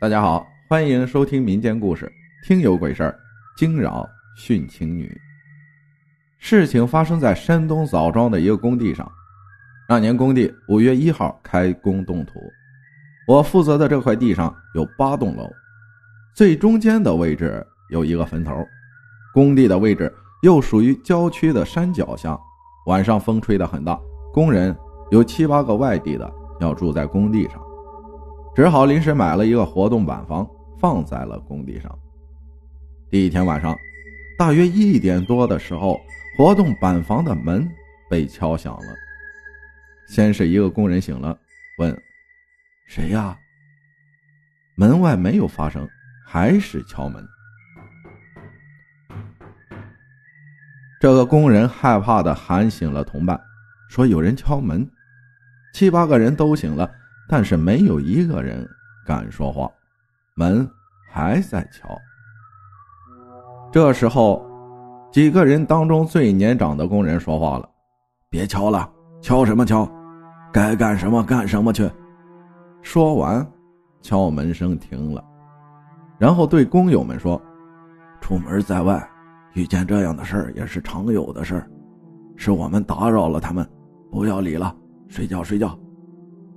大家好，欢迎收听民间故事《听有鬼事儿》，惊扰殉情女。事情发生在山东枣庄的一个工地上。那年工地五月一号开工动土，我负责的这块地上有八栋楼，最中间的位置有一个坟头。工地的位置又属于郊区的山脚下，晚上风吹得很大，工人有七八个外地的要住在工地上。只好临时买了一个活动板房，放在了工地上。第一天晚上，大约一点多的时候，活动板房的门被敲响了。先是一个工人醒了，问：“谁呀？”门外没有发声，还是敲门。这个工人害怕的喊醒了同伴，说：“有人敲门。”七八个人都醒了。但是没有一个人敢说话，门还在敲。这时候，几个人当中最年长的工人说话了：“别敲了，敲什么敲？该干什么干什么去。”说完，敲门声停了，然后对工友们说：“出门在外，遇见这样的事儿也是常有的事儿，是我们打扰了他们，不要理了，睡觉睡觉。”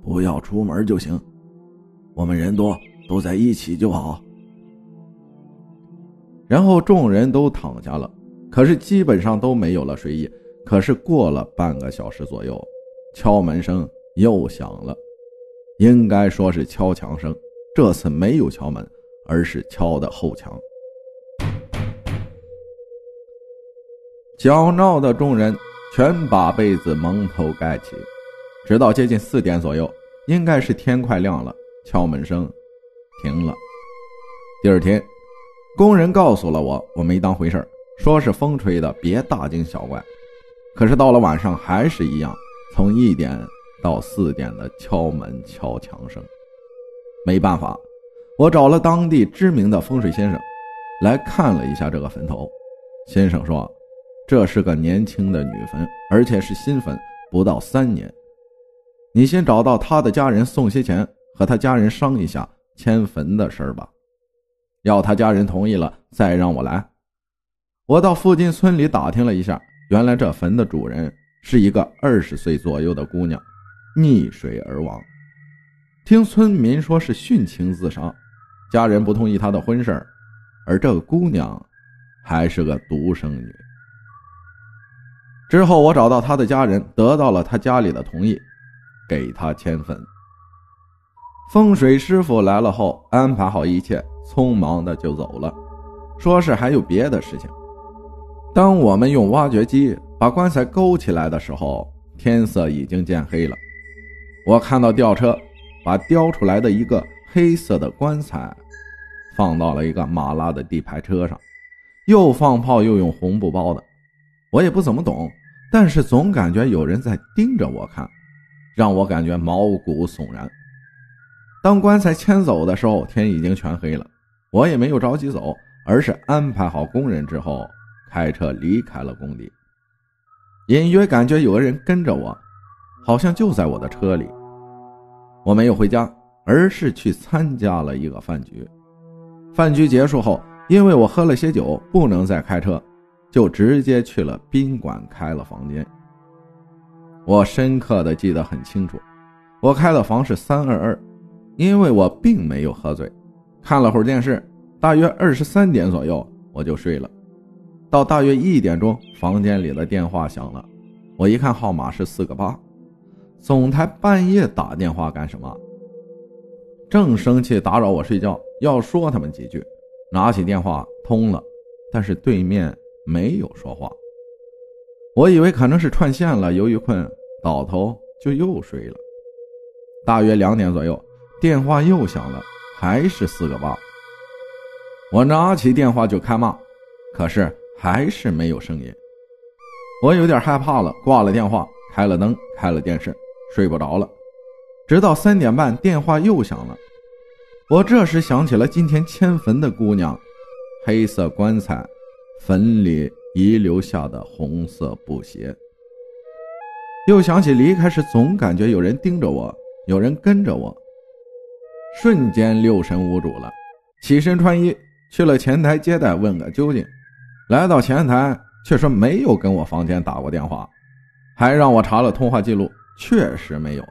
不要出门就行，我们人多，都在一起就好。然后众人都躺下了，可是基本上都没有了睡意。可是过了半个小时左右，敲门声又响了，应该说是敲墙声。这次没有敲门，而是敲的后墙。搅闹的众人全把被子蒙头盖起。直到接近四点左右，应该是天快亮了，敲门声停了。第二天，工人告诉了我，我没当回事说是风吹的，别大惊小怪。可是到了晚上还是一样，从一点到四点的敲门敲墙声。没办法，我找了当地知名的风水先生，来看了一下这个坟头。先生说，这是个年轻的女坟，而且是新坟，不到三年。你先找到他的家人，送些钱，和他家人商一下迁坟的事儿吧。要他家人同意了，再让我来。我到附近村里打听了一下，原来这坟的主人是一个二十岁左右的姑娘，溺水而亡。听村民说是殉情自杀，家人不同意她的婚事而这个姑娘还是个独生女。之后我找到她的家人，得到了她家里的同意。给他迁坟。风水师傅来了后，安排好一切，匆忙的就走了，说是还有别的事情。当我们用挖掘机把棺材勾起来的时候，天色已经渐黑了。我看到吊车把雕出来的一个黑色的棺材放到了一个马拉的地排车上，又放炮又用红布包的。我也不怎么懂，但是总感觉有人在盯着我看。让我感觉毛骨悚然。当棺材迁走的时候，天已经全黑了。我也没有着急走，而是安排好工人之后，开车离开了工地。隐约感觉有个人跟着我，好像就在我的车里。我没有回家，而是去参加了一个饭局。饭局结束后，因为我喝了些酒，不能再开车，就直接去了宾馆开了房间。我深刻的记得很清楚，我开的房是三二二，因为我并没有喝醉，看了会儿电视，大约二十三点左右我就睡了。到大约一点钟，房间里的电话响了，我一看号码是四个八，总台半夜打电话干什么？正生气打扰我睡觉，要说他们几句，拿起电话通了，但是对面没有说话。我以为可能是串线了，由于困，倒头就又睡了。大约两点左右，电话又响了，还是四个八。我拿起电话就开骂，可是还是没有声音。我有点害怕了，挂了电话，开了灯，开了电视，睡不着了。直到三点半，电话又响了。我这时想起了今天迁坟的姑娘，黑色棺材，坟里。遗留下的红色布鞋，又想起离开时总感觉有人盯着我，有人跟着我。瞬间六神无主了，起身穿衣去了前台接待，问个究竟。来到前台，却说没有跟我房间打过电话，还让我查了通话记录，确实没有。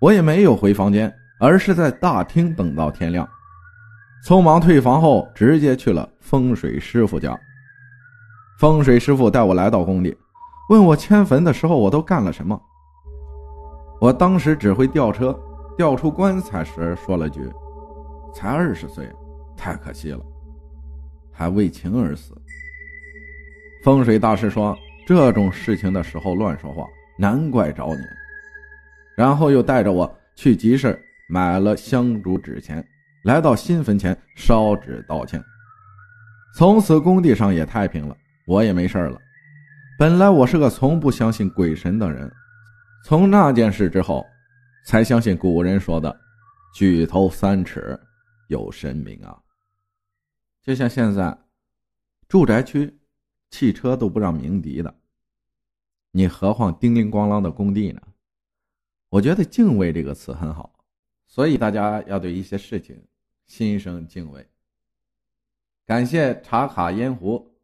我也没有回房间，而是在大厅等到天亮。匆忙退房后，直接去了风水师傅家。风水师傅带我来到工地，问我迁坟的时候我都干了什么。我当时只会吊车，吊出棺材时说了句：“才二十岁，太可惜了，还为情而死。”风水大师说：“这种事情的时候乱说话，难怪找你。”然后又带着我去集市买了香烛纸钱。来到新坟前烧纸道歉，从此工地上也太平了，我也没事了。本来我是个从不相信鬼神的人，从那件事之后，才相信古人说的“举头三尺有神明”啊。就像现在，住宅区汽车都不让鸣笛的，你何况叮铃咣啷的工地呢？我觉得“敬畏”这个词很好，所以大家要对一些事情。心生敬畏。感谢茶卡烟壶